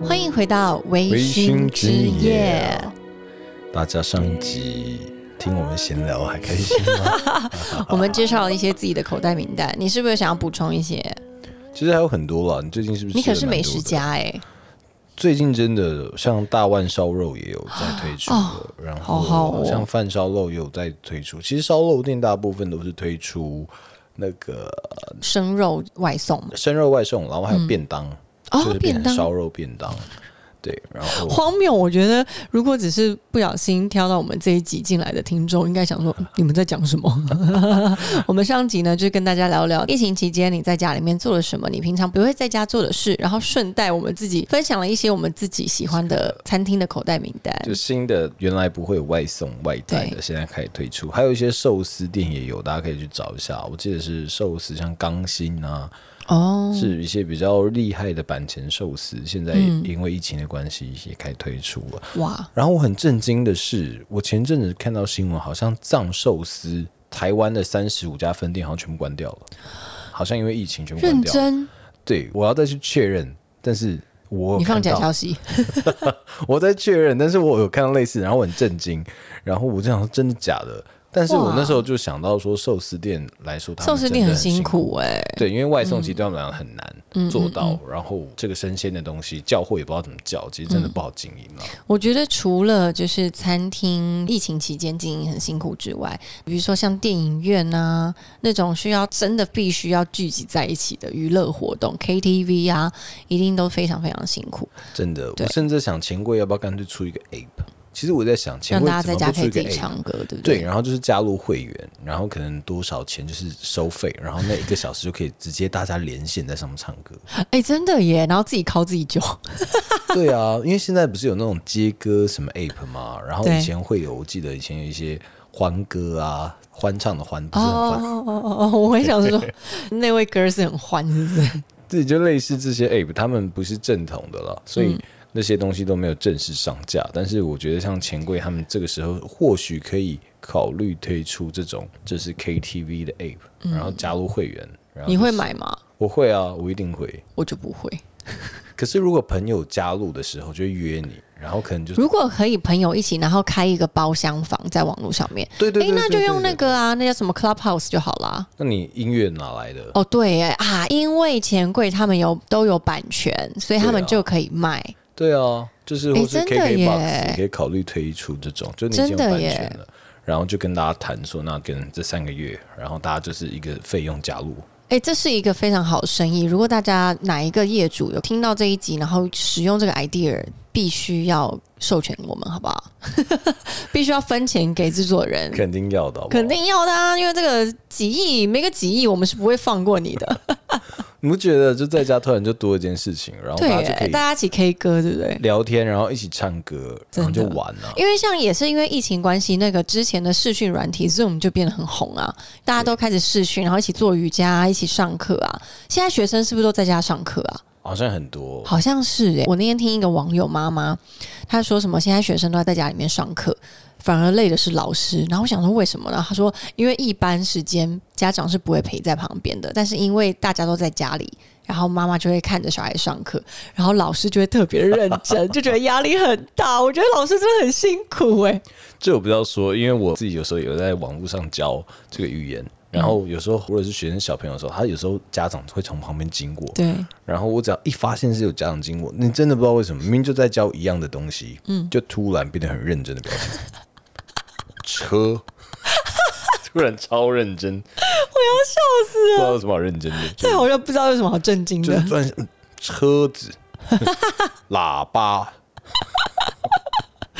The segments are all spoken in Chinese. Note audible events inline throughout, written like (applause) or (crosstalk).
欢迎回到微微醺醺之之夜夜。大家上一集听我们闲聊还开心吗？(laughs) 我们介绍了一些自己的口袋名单，你是不是想要补充一些？其实还有很多了。你最近是不是？你可是美食。家哎、最近真的像大腕烧肉也有在推出了，然后像饭烧肉也有在推出。其实烧肉店大部分都是推出那个生肉外送，生肉外送，然后还有便当，哦就是变便当成烧肉便当。对，然后荒谬。我觉得如果只是不小心挑到我们这一集进来的听众，应该想说 (laughs) 你们在讲什么？(laughs) 我们上集呢，就跟大家聊聊疫情期间你在家里面做了什么，你平常不会在家做的事，然后顺带我们自己分享了一些我们自己喜欢的餐厅的口袋名单。就新的原来不会有外送外带的，现在开始推出，还有一些寿司店也有，大家可以去找一下。我记得是寿司，像钢心啊，哦，是一些比较厉害的板前寿司，现在嗯。因为疫情的关系也开始推出了。哇，然后我很震惊的是，我前阵子看到新闻，好像藏寿司台湾的三十五家分店好像全部关掉了，好像因为疫情全部关掉了。认真，对，我要再去确认，但是我有你放假消息，(laughs) 我在确认，但是我有看到类似，然后我很震惊，然后我就想说真的假的？但是我那时候就想到说，寿司店来说，寿司店很很辛苦哎、对，因为外送其实对他们来讲很难嗯做到，然后这个生鲜的东西叫货也不知道怎么叫，其实真嗯的不好经营了。我觉得除了就是餐厅疫情期间经营很辛苦之外，比如说像电影院啊那种需要真的必须要聚集在一起的娱乐活动，KTV 啊，一定都非常非常辛苦，真的，我甚至想钱柜要不要干脆出一个 app？其实我在想，钱让大家在家可以自己？唱歌，对不对，对？然后就是加入会员，然后可能多少钱就是收费，然后那一个小时就可以直接大家连线在上面唱歌。哎、真的耶！然后自己敲自己酒，(laughs) 对啊，因为现在不是有那种接歌什么 app 嘛，然后以前会有，我记得以前有一些欢歌啊，欢唱的欢，不是很欢，哦哦哦哦！我很想说，(laughs) 那位歌是很欢，是不是？对，就类似这些 app，他们不是正统的了，所以那些东西都没有正式上架。但是我觉得像钱柜他们这个时候或许可以考虑推出这种就是 KTV 的 app，、然后加入会员。然后你会？买吗？我会啊，我一定会。我就不会。(laughs) 可是如果朋友加入的时候，就约你，然后可能就是如果可以朋友一起，然后开一个包厢房在网络上面，对、对那就用那。个啊，那叫什么 Clubhouse 就好啦。那你音乐哪来的？哦，对耶啊，因为钱柜他们有都有版权，所以他们就可以卖。对啊，就是或是真的 KK 耶 box 也可以考虑推出这种，就你已经有真的耶版权了，然后就跟大家谈说，那跟这三个月，然后大家就是一个费用加入。哎，这是一个非常好的生意。如果大家哪一个业主有听到这一集，然后使用这个 idea，必须要授权我们，好不好？(laughs) 必须要分钱给制作人，肯定要的好好肯。定要的啊！因为这个几亿，没个几亿，我们是不会放过你的。你不觉得就在家突然就多一件事情，然后对大家就可以，大家一起 K 歌，对不对？聊天，然后一起唱歌，然后就玩啊。因为像也是因为疫情关系，那个之前的视讯软体 Zoom 就变得很红啊，大家都开始视讯，然后一起做瑜伽，一起上课啊。现在学生是不是都在家上课啊？好像很多，好像是诶、我那天听一个网友妈妈，她说什么现在学生都要在家里面上课，反而累的是老师。然后我想说为什么呢？他说因为一般时间家长是不会陪在旁边的，但是因为大家都在家里。然后妈妈就会看着小孩上课，然后老师就会特别认真，就觉得压力很大。我觉得老师真的很辛苦欸诶、(laughs) 这我不知道说，因为我自己有时候有在网络上教这个语言，然后有时候或者是学生小朋友的时候，他有时候家长会从旁边经过，对，然后我只要一发现是有家长经过，你真的不知道为什么，明明就在教一样的东西，嗯，就突然变得很认真的表情，车，(laughs) 突然超认真，我要笑死了，不知道有什么好认真的，对，我就不知道有什么好震惊的。车子、(laughs) 喇叭，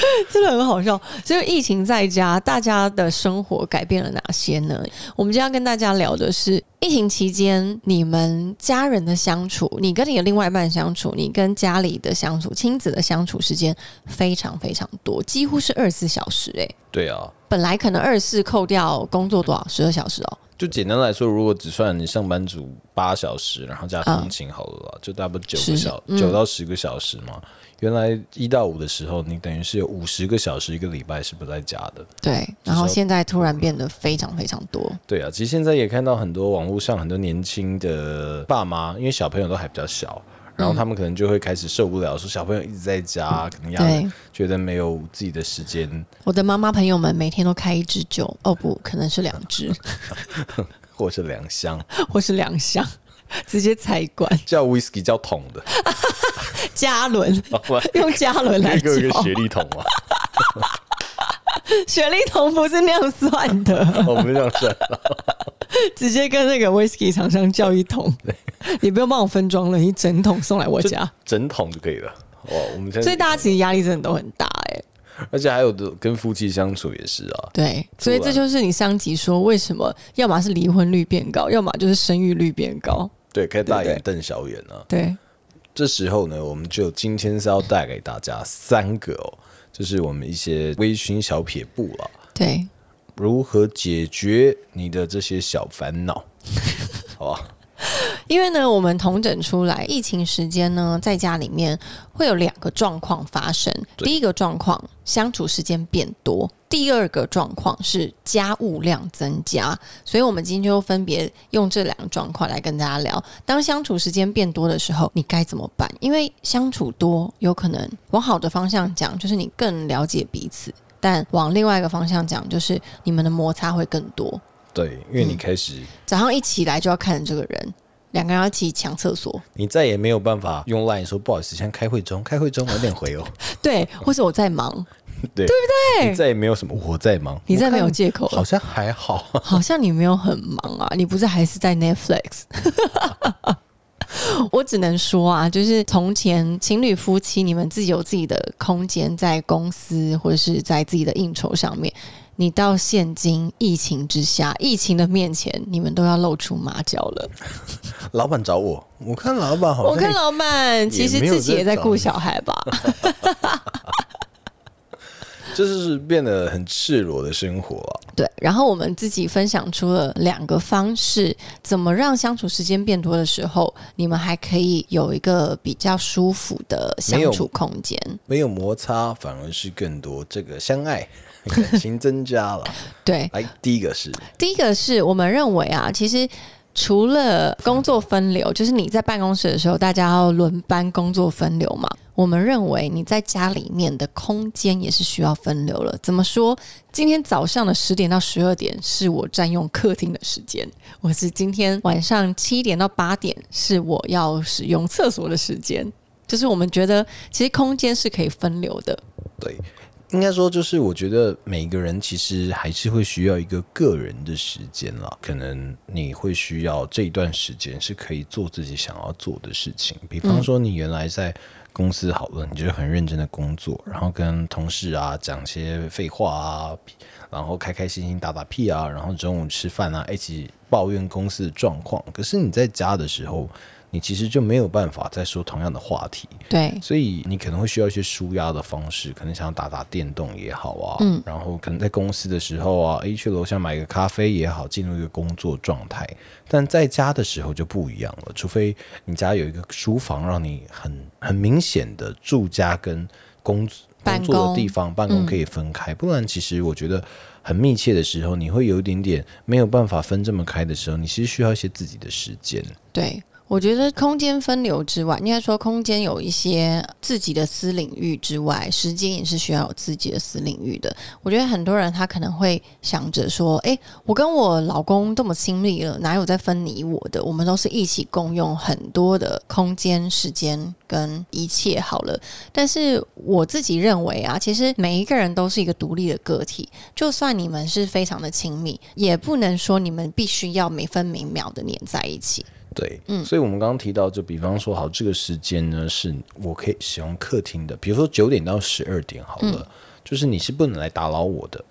(laughs) 真的很好笑。所以疫情在家，大家的生活改变了哪些呢？我们今天要跟大家聊的是疫情期间你们家人的相处，你跟你的另外一半相处，你跟家里的相处，亲子的相处时间非常非常多，几乎是二十四小时、欸。对啊，本来可能二十四扣掉工作多少，十二小时哦。就简单来说，如果只算你上班族八小时，然后加通勤好了啊，就大概九个是小嗯九到十个小时嘛。原来一到五的时候，你等于是有五十个小时一个礼拜是不在家的。对，然后现在突然变得非常非常多。对啊，其实现在也看到很多网络上很多年轻的爸妈，因为小朋友都还比较小，然后他们可能就会开始受不了，说小朋友一直在家，可能压对，觉得没有自己的时间，我的妈妈朋友们每天都开一支酒，哦不，可能是两支，(laughs) 或是两箱，(laughs) 或是两箱，(laughs) 直接采管 (laughs) 叫 whisky 叫桶的，(laughs) 加仑，用加仑来给我一个叫。雪莉桶嘛，雪莉桶不是那样算的，我们这样算。直接跟那个 whisky 厂商叫一桶，你不用帮我分装了，一整桶送来我家。整桶就可以了。哇，我们现在所以大家其实压力真的都很大哎、而且还有的跟夫妻相处也是啊，对，所以这就是你上集说为什么要么是离婚率变高，要么就是生育率变高。对，可以大眼瞪小眼啊。对，这时候呢，我们就今天是要带给大家三个哦，就是我们一些微醺小撇步了，对，如何解决你的这些小烦恼，(laughs) 好吧？因为呢，我们统整出来，疫情时间呢，在家里面会有两个状况发生。第一个状况，相处时间变多；第二个状况是家务量增加。所以，我们今天就分别用这两个状况来跟大家聊。当相处时间变多的时候，你该怎么办？因为相处多，有可能往好的方向讲，就是你更了解彼此；但往另外一个方向讲，就是你们的摩擦会更多。对，因为你开始，早上一起来就要看着这个人，两个人要一起抢厕所。你再也没有办法用 line 说不好意思，现在开会中，开会中晚点回哦。(laughs) 对，或是我在忙，(laughs) 对，对不对？你再也没有什么我在忙，你再没有借口了。好像还好。(laughs) (laughs) 好像你没有很忙啊，你不是还是在 Netflix？我只能说啊，就是从前情侣夫妻，你们自己有自己的空间，在公司或者是在自己的应酬上面。你到现今疫情之下，疫情的面前，你们都要露出马脚了。老板找我，我看老板好像我看老板其实自己也在顾小孩吧。就是变得很赤裸的生活啊。对，然后我们自己分享出了两个方式，怎么让相处时间变多的时候，你们还可以有一个比较舒服的相处空间。没有摩擦，反而是更多这个相爱，(laughs) 感情增加了。对，来，第一个是第一个是我们认为啊，其实。除了工作分流，就是你在办公室的时候，大家要轮班工作分流嘛。我们认为你在家里面的空间也是需要分流了。怎么说？今天早上的十点到十二点是我占用客厅的时间，我是今天晚上七点到八点是我要使用厕所的时间。就是我们觉得，其实空间是可以分流的。对，应该说就是我觉得每个人其实还是会需要一个个人的时间啦。可能你会需要这一段时间是可以做自己想要做的事情，比方说你原来在公司好了，你就是很认真的工作，然后跟同事啊讲些废话啊，然后开开心心打打屁啊，然后中午吃饭啊一起抱怨公司的状况。可是你在家的时候，你其实就没有办法再说同样的话题，对，所以你可能会需要一些舒压的方式，可能想要打打电动也好啊，嗯。然后可能在公司的时候啊，诶，去楼下买个咖啡也好，进入一个工作状态。但在家的时候就不一样了，除非你家有一个书房，让你很很明显的住家跟工办工作的地方办公可以分开，不然其实我觉得很密切的时候，你会有一点点没有办法分这么开的时候，你其实需要一些自己的时间。对，我觉得空间分流之外，应该说空间有一些自己的私领域之外，时间也是需要有自己的私领域的。我觉得很多人他可能会想着说：“诶，我跟我老公这么亲密了，哪有在分你我的？我们都是一起共用很多的空间、时间跟一切好了。”但是我自己认为啊，其实每一个人都是一个独立的个体，就算你们是非常的亲密，也不能说你们必须要每分每秒的黏在一起。对，嗯所以我们刚刚提到，就比方说，好，这个时间呢是我可以使用客厅的，比如说九点到十二点好了，就是你是不能来打扰我的，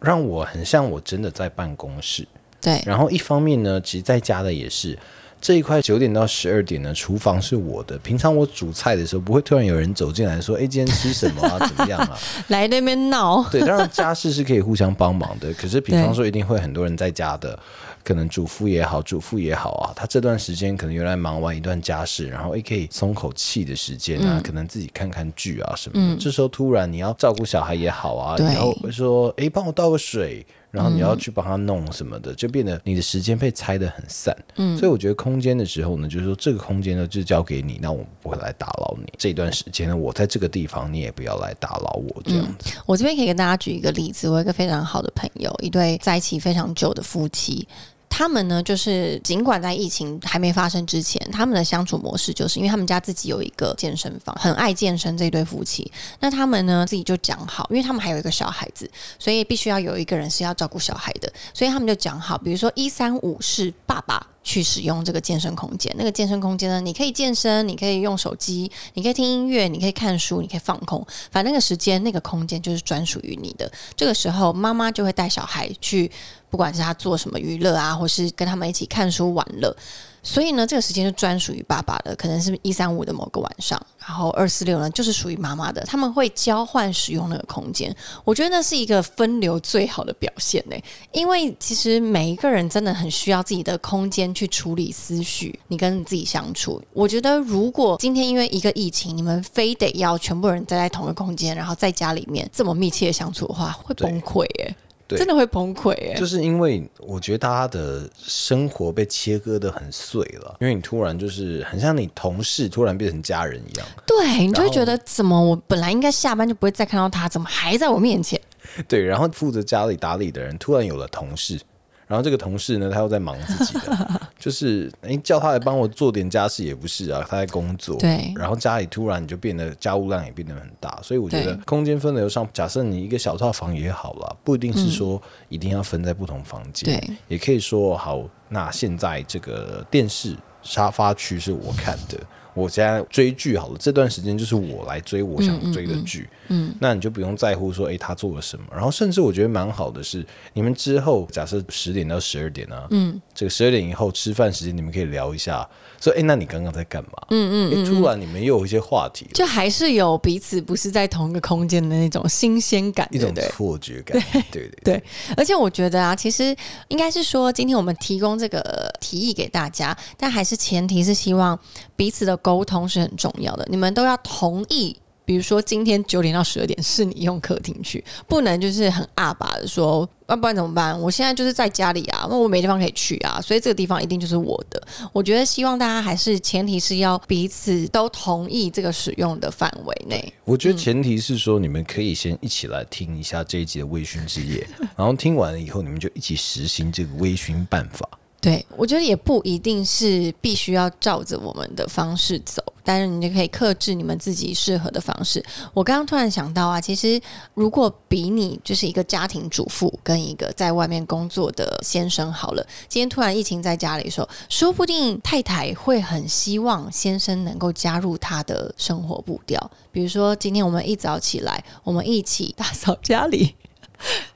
让我很像我真的在办公室。对，然后一方面呢，其实在家的也是这一块九点到十二点呢，厨房是我的。平常我煮菜的时候，不会突然有人走进来说：“哎，今天吃什么啊？怎么样啊？” (laughs) 来那边闹，对，当然家事是可以互相帮忙的，可是比方说一定会很多人在家的，可能主妇也好，主妇也好啊，他这段时间可能原来忙完一段家事，然后也可以松口气的时间啊，可能自己看看剧啊什么的。这时候突然你要照顾小孩也好啊，然后说，哎，帮我倒个水。然后你要去帮他弄什么的，就变得你的时间被拆得很散。嗯，所以我觉得空间的时候呢，就是说这个空间呢就交给你，那我不会来打扰你。这段时间呢，我在这个地方，你也不要来打扰我这样子。我这边可以跟大家举一个例子，我有一个非常好的朋友，一对在一起非常久的夫妻。他们呢，就是尽管在疫情还没发生之前，他们的相处模式就是因为他们家自己有一个健身房，很爱健身这对夫妻。那他们呢自己就讲好，因为他们还有一个小孩子，所以必须要有一个人是要照顾小孩的，所以他们就讲好，比如说一三五是爸爸去使用这个健身空间。那个健身空间呢，你可以健身，你可以用手机，你可以听音乐，你可以看书，你可以放空，反正那个时间那个空间就是专属于你的。这个时候，妈妈就会带小孩去。不管是他做什么娱乐啊，或是跟他们一起看书玩乐，所以呢，这个时间就专属于爸爸的，可能是一三五的某个晚上，然后二四六呢就是属于妈妈的。他们会交换使用那个空间，我觉得那是一个分流最好的表现呢。因为其实每一个人真的很需要自己的空间去处理思绪，你跟你自己相处。我觉得如果今天因为一个疫情，你们非得要全部人待在同一个空间，然后在家里面这么密切的相处的话，会崩溃哎。真的会崩溃哎！就是因为我觉得大家的生活被切割的很碎了，因为你突然就是很像你同事突然变成家人一样，对你就会觉得怎么我本来应该下班就不会再看到他，怎么还在我面前？(laughs) 对，然后负责家里打理的人突然有了同事。然后这个同事呢，他又在忙自己的，就是哎叫他来帮我做点家事也不是啊，他在工作。对。然后家里突然就变得家务量也变得很大，所以我觉得空间分流上，假设你一个小套房也好了，不一定是说一定要分在不同房间，对，也可以说好，那现在这个电视沙发区是我看的。我现在追剧好了，这段时间就是我来追我想追的剧，嗯，那你就不用在乎说，哎，他做了什么。然后甚至我觉得蛮好的是，你们之后假设十点到十二点啊，嗯，这个十二点以后吃饭时间，你们可以聊一下，说，哎，那你刚刚在干嘛？嗯嗯，突然你们又有一些话题，就还是有彼此不是在同一个空间的那种新鲜感，一种错觉感，对对对。而且我觉得啊，其实应该是说，今天我们提供这个提议给大家，但还是前提是希望彼此的。沟通是很重要的，你们都要同意。比如说，今天九点到十二点是你用客厅去，不能就是很阿爸的说，要不然怎么办？我现在就是在家里啊，那我没地方可以去啊，所以这个地方一定就是我的。我觉得希望大家还是前提是要彼此都同意这个使用的范围内。(laughs) 我觉得前提是说，你们可以先一起来听一下这一集的微醺之夜，然后听完了以后，你们就一起实行这个微醺办法。对，我觉得也不一定是必须要照着我们的方式走，但是你就可以克制你们自己适合的方式。我刚刚突然想到啊，其实如果比你就是一个家庭主妇跟一个在外面工作的先生好了，今天突然疫情在家里的时候，说不定太太会很希望先生能够加入他的生活步调。比如说，今天我们一早起来，我们一起打扫家里，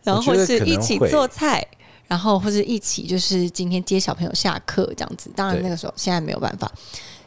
然后是一起做菜。然后或者一起就是今天接小朋友下课这样子，当然那个时候现在没有办法。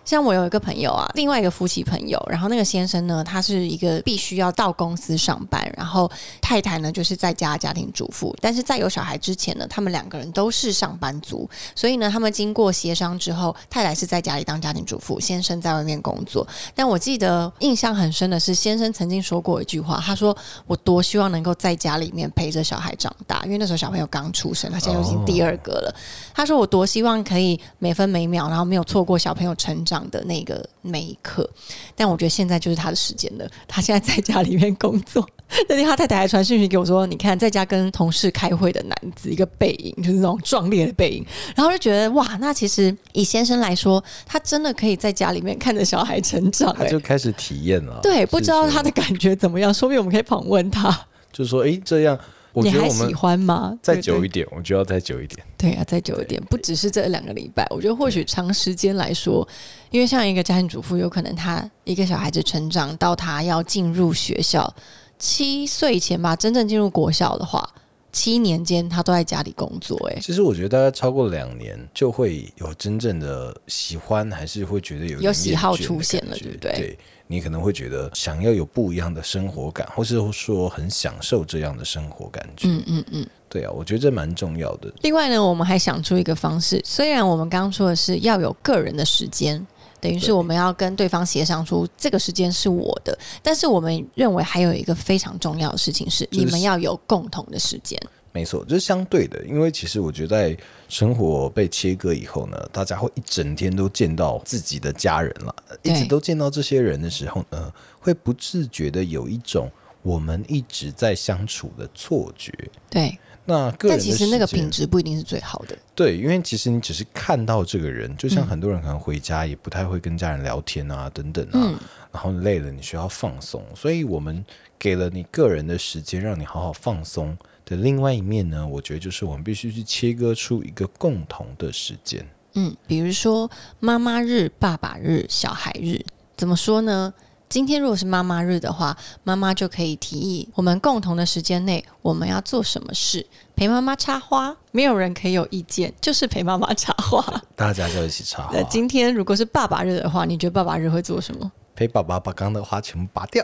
像我有一个朋友啊，另外一个夫妻朋友，然后那个先生呢，他是一个必须要到公司上班，然后太太呢就是在家家庭主妇。但是在有小孩之前呢，他们两个人都是上班族，所以呢，他们经过协商之后，太太是在家里当家庭主妇，先生在外面工作。但我记得印象很深的是，先生曾经说过一句话，他说：“我多希望能够在家里面陪着小孩长大，因为那时候小朋友刚出生，他现在已经第二个了。”他说：“我多希望可以每分每秒，然后没有错过小朋友成长。”的那个那一刻，但我觉得现在就是他的时间了。他现在在家里面工作，(laughs) 那天他太太还传讯息给我说：“你看，在家跟同事开会的男子，一个背影，就是那种壮烈的背影。”然后就觉得哇，那其实以先生来说，他真的可以在家里面看着小孩成长，他就开始体验了。对，不知道他的感觉怎么样？说不定我们可以访问他，就是说，哎，这样。你还喜欢吗？再久一点，我觉得要再久一点。对啊，再久一点，不只是这两个礼拜。我觉得或许长时间来说，因为像一个家庭主妇，有可能他一个小孩子成长到他要进入学校七岁前吧，真正进入国校的话，七年间他都在家里工作。哎，其实我觉得大概超过两年，就会有真正的喜欢，还是会觉得有有喜好出现了，对不对？你可能会觉得想要有不一样的生活感，或是说很享受这样的生活感觉。嗯嗯嗯。对啊，我觉得这蛮重要的。另外呢，我们还想出一个方式，虽然我们刚刚说的是要有个人的时间。等于是我们要跟对方协商出这个时间是我的，但是我们认为还有一个非常重要的事情是，你们要有共同的时间。没错，这是相对的，因为其实我觉得在生活被切割以后呢，大家会一整天都见到自己的家人了，一直都见到这些人的时候呢，会不自觉的有一种我们一直在相处的错觉。对。那个但其实那个品质不一定是最好的。对，因为其实你只是看到这个人，就像很多人可能回家也不太会跟家人聊天啊，等等啊，然后累了你需要放松，所以我们给了你个人的时间，让你好好放松的另外一面呢，我觉得就是我们必须去切割出一个共同的时间。嗯，比如说妈妈日、爸爸日、小孩日，怎么说呢？今天如果是妈妈日的话，妈妈就可以提议我们共同的时间内我们要做什么事，陪妈妈插花，没有人可以有意见，就是陪妈妈插花，(laughs) 大家就一起插花。那今天如果是爸爸日的话，你觉得爸爸日会做什么？陪爸爸把刚的花全部拔掉，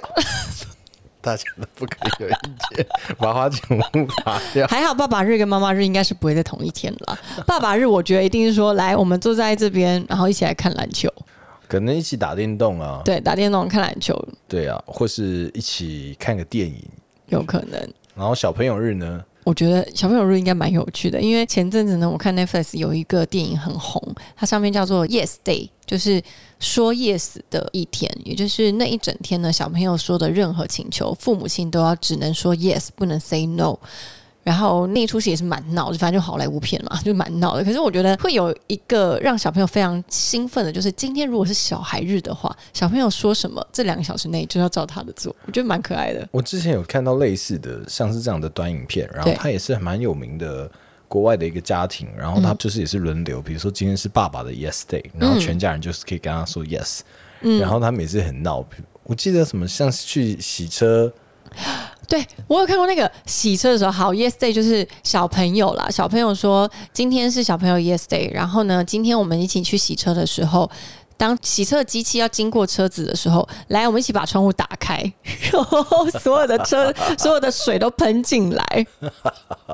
大家都不可以有意见，把花全部拔掉。(laughs) 还好爸爸日跟妈妈日应该是不会在同一天了。爸爸日我觉得一定是说，来我们坐在这边，然后一起来看篮球。可能一起打电动啊，对，打电动、看篮球，对啊，或是一起看个电影，有可能。然后小朋友日呢？我觉得小朋友日应该蛮有趣的，因为前阵子呢，我看 Netflix 有一个电影很红，它上面叫做 Yes Day，就是说 Yes 的一天，也就是那一整天呢，小朋友说的任何请求，父母亲都要只能说 Yes，不能 Say No。然后那一出戏也是蛮闹的，反正就好莱坞片嘛，(laughs) 就蛮闹的。可是我觉得会有一个让小朋友非常兴奋的，就是今天如果是小孩日的话，小朋友说什么，这两个小时内就要照他的做，我觉得蛮可爱的。我之前有看到类似的，像是这样的短影片，然后他也是蛮有名的国外的一个家庭，然后他就是也是轮流，比如说今天是爸爸的 Yes Day，然后全家人就是可以跟他说 Yes，然后他每次很闹，我记得什么像是去洗车。对，我有看过那个洗车的时候，好，Yes Day 就是小朋友啦。小朋友说今天是小朋友 Yes Day，然后呢，今天我们一起去洗车的时候，当洗车机器要经过车子的时候，来，我们一起把窗户打开，(laughs) 然后所有的车 (laughs) 所有的水都喷进来，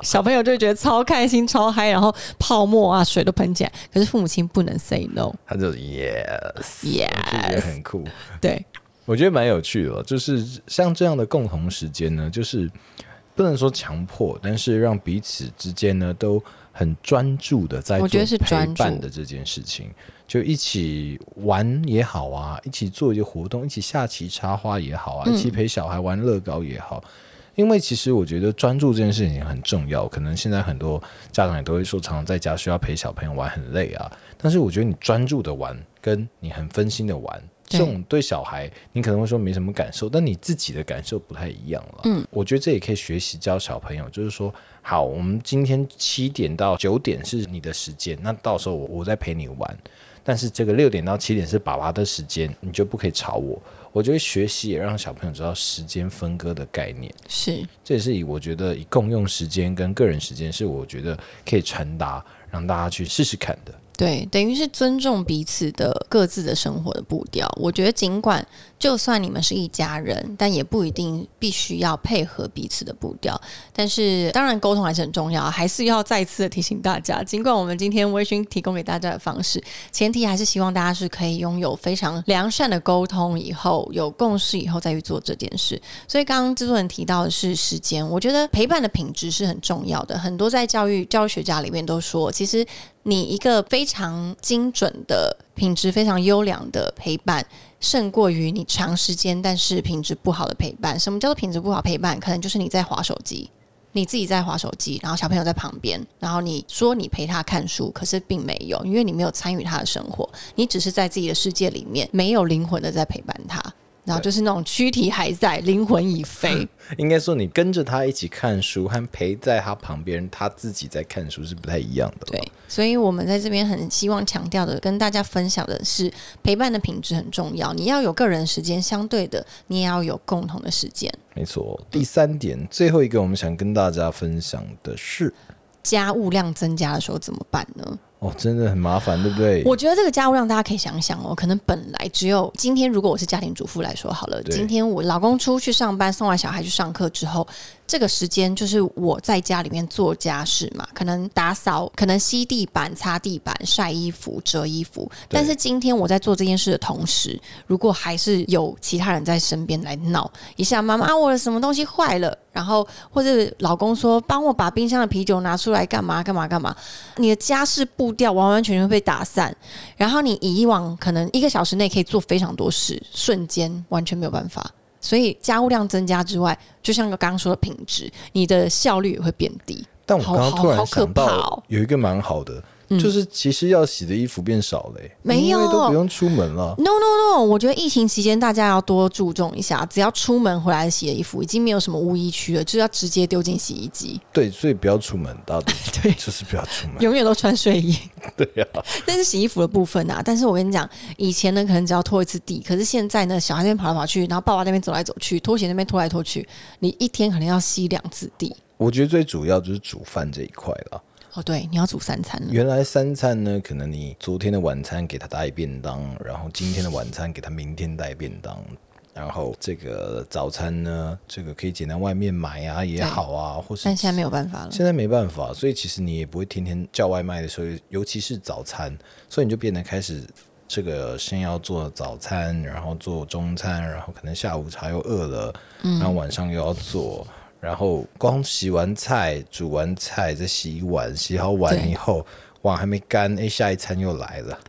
小朋友就觉得超开心、超嗨，然后泡沫啊、水都喷进来。可是父母亲不能 say no，他就 Yes，Yes，很酷，对。我觉得蛮有趣的，就是像这样的共同时间呢，就是不能说强迫，但是让彼此之间呢都很专注的在做陪伴的这件事情，就一起玩也好啊，一起做一些活动，一起下棋插花也好啊，一起陪小孩玩乐高也好。因为其实我觉得专注这件事情很重要，可能现在很多家长也都会说，常常在家需要陪小朋友玩很累啊，但是我觉得你专注的玩，跟你很分心的玩。这种对小孩，你可能会说没什么感受，但你自己的感受不太一样了。嗯，我觉得这也可以学习教小朋友，就是说，好，我们今天七点到九点是你的时间，那到时候我我再陪你玩，但是这个六点到七点是爸爸的时间，你就不可以吵我。我觉得学习也让小朋友知道时间分割的概念，是，这也是以我觉得以共用时间跟个人时间是我觉得可以传达，让大家去试试看的。对，等于是尊重彼此的各自的生活的步调。我觉得，尽管就算你们是一家人，但也不一定必须要配合彼此的步调。但是，当然沟通还是很重要，还是要再次的提醒大家。尽管我们今天微醺提供给大家的方式，前提还是希望大家是可以拥有非常良善的沟通，以后有共识以后再去做这件事。所以，刚刚制作人提到的是时间，我觉得陪伴的品质是很重要的。很多在教育教育学家里面都说，其实。你一个非常精准的品质非常优良的陪伴，胜过于你长时间但是品质不好的陪伴。什么叫做品质不好陪伴？可能就是你在划手机，你自己在划手机，然后小朋友在旁边，然后你说你陪他看书，可是并没有，因为你没有参与他的生活，你只是在自己的世界里面没有灵魂的在陪伴他。然后就是那种躯体还在，灵魂已飞。(laughs) 应该说，你跟着他一起看书，和陪在他旁边，他自己在看书是不太一样的。对，所以我们在这边很希望强调的，跟大家分享的是，陪伴的品质很重要。你要有个人时间，相对的，你也要有共同的时间。没错。第三点，最后一个，我们想跟大家分享的是，家务量增加的时候怎么办呢？哦，真的很麻烦，对不对？我觉得这个家务量大家可以想想哦，可能本来只有今天，如果我是家庭主妇来说好了，今天我老公出去上班，送完小孩去上课之后，这个时间就是我在家里面做家事嘛，可能打扫，可能吸地板、擦地板、晒衣服、折衣服。但是今天我在做这件事的同时，如果还是有其他人在身边来闹一下，妈妈，我的什么东西坏了，然后或者老公说帮我把冰箱的啤酒拿出来干嘛干嘛干嘛，你的家事步调完完全全被打散，然后你以往可能一个小时内可以做非常多事，瞬间完全没有办法。所以家务量增加之外，就像刚刚说的品质，你的效率也会变低。但我刚刚突然想到有一个蛮好的，就是其实要洗的衣服变少了、欸，没有都不用出门了。No No No！我觉得疫情期间大家要多注重一下，只要出门回来洗的衣服已经没有什么污衣区了，就是要直接丢进洗衣机，对，所以不要出门，到底 (laughs) 对就是不要出门。永远都穿睡衣。(laughs) 对呀、那是洗衣服的部分啊，但是我跟你讲，以前呢可能只要拖一次地，可是现在呢，小孩那边跑来跑去，然后爸爸那边走来走去，拖鞋那边拖来拖去，你一天可能要吸两次地。我觉得最主要就是煮饭这一块了。哦，对，你要煮三餐了。原来三餐呢，可能你昨天的晚餐给他带便当，然后今天的晚餐给他明天带便当，然后这个早餐呢，这个可以简单外面买啊也好啊，或是但现在没有办法了。现在没办法，所以其实你也不会天天叫外卖的时候，尤其是早餐，所以你就变得开始这个先要做早餐，然后做中餐，然后可能下午茶又饿了，然后晚上又要做，然后光洗完菜、煮完菜再洗碗，洗好碗以后碗还没干，哎，下一餐又来了。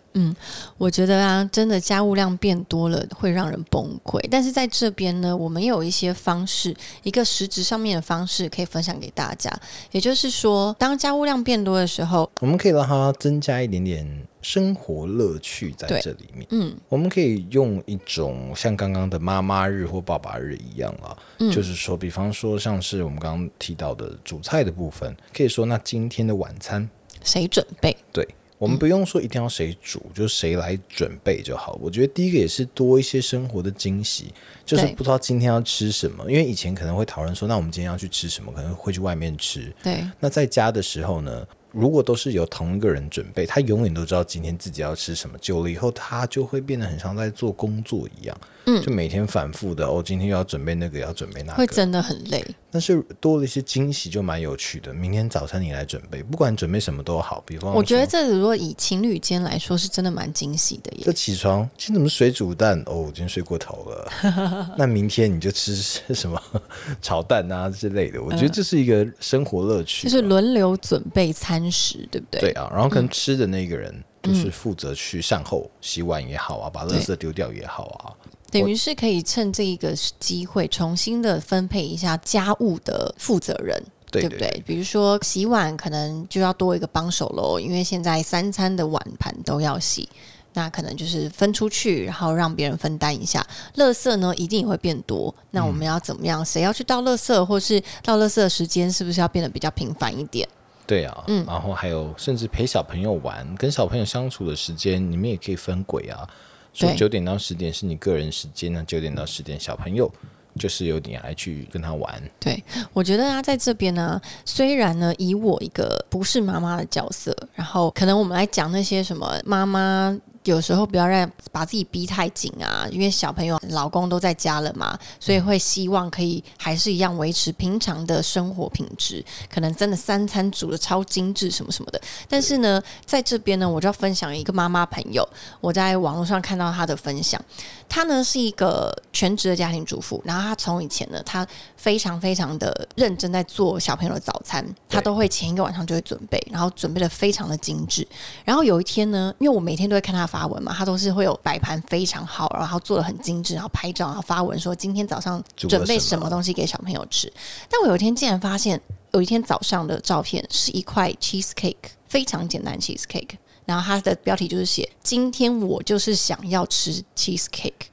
我觉得啊，真的家务量变多了会让人崩溃。但是在这边呢，我们有一些方式，一个实质上面的方式可以分享给大家。也就是说，当家务量变多的时候，我们可以让它增加一点点生活乐趣在这里面。嗯，我们可以用一种像刚刚的妈妈日或爸爸日一样啊，嗯就是说，比方说像是我们刚刚提到的主菜的部分，可以说那今天的晚餐，谁准备？对我们不用说一定要谁煮，就谁来准备就好。我觉得第一个也是多一些生活的惊喜，就是不知道今天要吃什么，因为以前可能会讨论说，那我们今天要去吃什么，可能会去外面吃。对，那在家的时候呢，如果都是由同一个人准备，他永远都知道今天自己要吃什么。久了以后，他就会变得很像在做工作一样，嗯就每天反复的哦，今天又要准备那个，要准备那个。会真的很累。但是多了一些惊喜，就蛮有趣的。明天早餐你来准备，不管准备什么都好。比方我觉得这如果以情侣间来说，是真的蛮惊喜的耶这。起床，今天怎么水煮蛋？哦，我今天睡过头了。(laughs) 那明天你就吃什么 (laughs) 炒蛋啊之类的。我觉得这是一个生活乐趣吧，就是轮流准备餐食，对不对？对啊，然后可能吃的那个人就是负责去善后，洗碗也好啊，把垃圾丢掉也好啊。等于是可以趁这一个机会，重新的分配一下家务的负责人。对不对？比如说洗碗，可能就要多一个帮手喽，因为现在三餐的碗盘都要洗，那可能就是分出去，然后让别人分担一下。垃圾呢，一定也会变多，那我们要怎么样？谁要去倒垃圾，或是倒垃圾的时间是不是要变得比较频繁一点？对啊，嗯然后还有甚至陪小朋友玩，跟小朋友相处的时间，你们也可以分轨啊。说对九点到十点是你个人时间，那九点到十点小朋友就是由你来去跟他玩。对，我觉得啊，在这边呢，虽然呢，以我一个不是妈妈的角色，然后可能我们来讲那些什么妈妈。有时候不要让把自己逼太紧啊，因为小朋友、老公都在家了嘛，所以会希望可以还是一样维持平常的生活品质。可能真的三餐煮的超精致什么什么的，但是呢，在这边呢，我就要分享一个妈妈朋友，我在网络上看到她的分享，她呢是一个全职的家庭主妇，然后她从以前呢，她非常非常的认真在做小朋友的早餐，她都会前一个晚上就会准备，然后准备的非常的精致。然后有一天呢，因为我每天都会看她发文嘛，他都是会有摆盘非常好，然后做的很精致，然后拍照，然后发文说今天早上准备什么东西给小朋友吃。但我有一天竟然发现，有一天早上的照片是一块 cheese cake，非常简单 cheese cake。然后它的标题就是写：“今天我就是想要吃 cheese cake，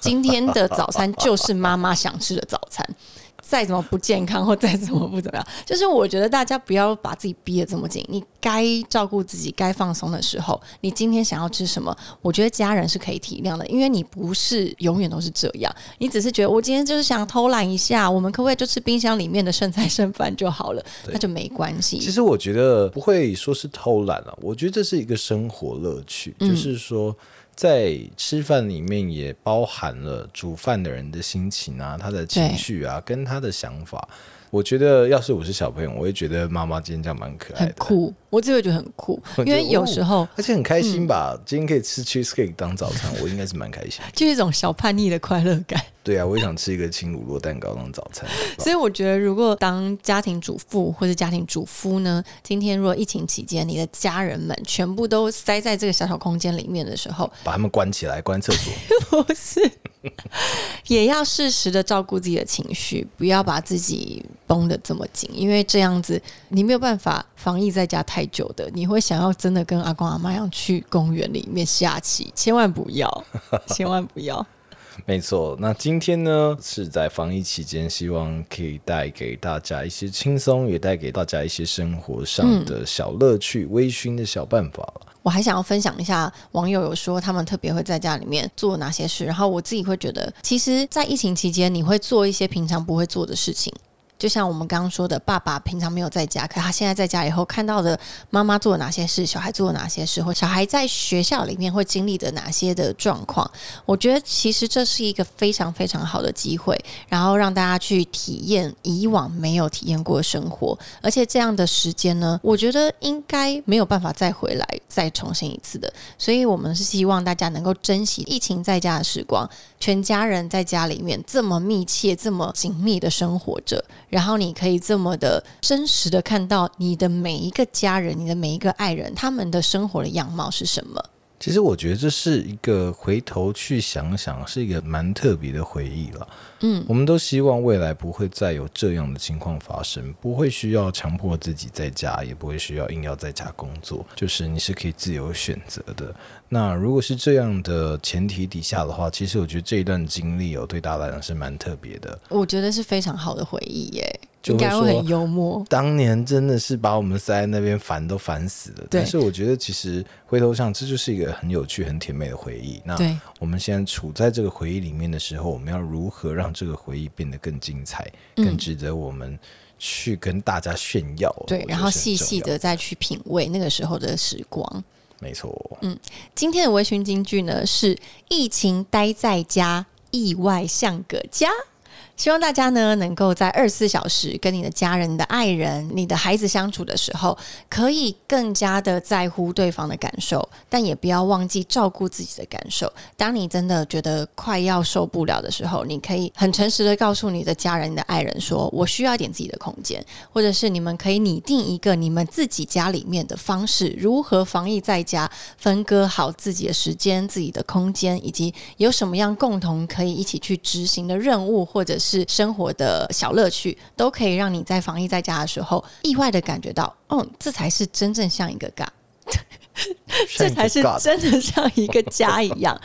今天的早餐就是妈妈想吃的早餐。”再怎么不健康或再怎么不怎么样，(laughs) 就是我觉得大家不要把自己逼得这么紧。你该照顾自己、该放松的时候，你今天想要吃什么，我觉得家人是可以体谅的，因为你不是永远都是这样，你只是觉得我今天就是想偷懒一下，我们可不可以就吃冰箱里面的剩菜剩饭就好了？那就没关系。其实我觉得不会说是偷懒啊，我觉得这是一个生活乐趣，嗯就是说在吃饭里面也包含了煮饭的人的心情啊，他的情绪啊，跟他的想法。我觉得要是我是小朋友，我会觉得妈妈今天这样蛮可爱的，很酷，我自己会觉得很酷，(laughs) 因为有时候而且很开心吧。今天可以吃 cheesecake 当早餐，我应该是蛮开心。(laughs) 就是一种小叛逆的快乐感。对啊，我也想吃一个轻乳酪蛋糕当早餐。(laughs) 所以我觉得，如果当家庭主妇或者家庭主夫呢，今天如果疫情期间你的家人们全部都塞在这个小小空间里面的时候，把他们关起来，关厕所。(laughs) 不是，也要适时的照顾自己的情绪，不要把自己绷得这么紧，因为这样子你没有办法防疫在家太久的，你会想要真的跟阿公阿妈一样去公园里面下棋，千万不要，千万不要。没错，那今天呢是在防疫期间，希望可以带给大家一些轻松，也带给大家一些生活上的小乐趣、微醺的小办法。我还想要分享一下，网友有说他们特别会在家里面做哪些事，然后我自己会觉得，其实，在疫情期间，你会做一些平常不会做的事情。就像我们刚刚说的，爸爸平常没有在家，可他现在在家以后看到的妈妈做了哪些事，小孩做了哪些事，或小孩在学校里面会经历的哪些的状况，我觉得其实这是一个非常非常好的机会，然后让大家去体验以往没有体验过的生活，而且这样的时间呢，我觉得应该没有办法再回来再重新一次的，所以我们是希望大家能够珍惜疫情在家的时光，全家人在家里面这么密切、这么紧密的生活着。然后你可以这么的真实的看到你的每一个家人、你的每一个爱人，他们的生活的样貌是什么？其实我觉得这是一个回头去想想，是一个蛮特别的回忆了。嗯，我们都希望未来不会再有这样的情况发生，不会需要强迫自己在家，也不会需要硬要在家工作，就是你是可以自由选择的。那如果是这样的前提底下的话，其实我觉得这一段经历哦，对大家来讲是蛮特别的。我觉得是非常好的回忆耶，就会应该会很幽默。当年真的是把我们塞在那边烦都烦死了。但是我觉得其实回头想，这就是一个很有趣、很甜美的回忆。那，我们现在处在这个回忆里面的时候，我们要如何让这个回忆变得更精彩、嗯更值得我们去跟大家炫耀？对，然后细细的，再去品味那个时候的时光。没错。嗯今天的微醺金句呢是“疫情待在家，意外像个家”。希望大家呢能够在二十四小时跟你的家人、你的爱人、你的孩子相处的时候，可以更加的在乎对方的感受，但也不要忘记照顾自己的感受。当你真的觉得快要受不了的时候，你可以很诚实的告诉你的家人、你的爱人说：“我需要一点自己的空间。”或者是你们可以拟定一个你们自己家里面的方式，如何防疫在家，分割好自己的时间、自己的空间，以及有什么样共同可以一起去执行的任务，或者是生活的小乐趣，都可以让你在防疫在家的时候，意外的感觉到，哦，这才是真正像一个家，(laughs) 这才是真的像一个家一样。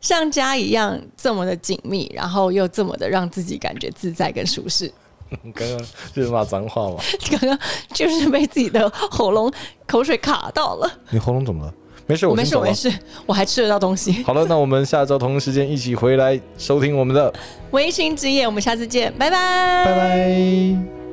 像家一样这么的紧密，然后又这么的让自己感觉自在跟舒适。(laughs) 刚刚就是骂脏话嘛？(laughs) 刚刚就是被自己的喉咙口水卡到了。你喉咙怎么了？没事，我没事，没。事，我还吃得到东西。(laughs) 好了，那我们下周同一时间一起回来收听我们的，微醺之夜，我们下次见，拜拜，拜拜。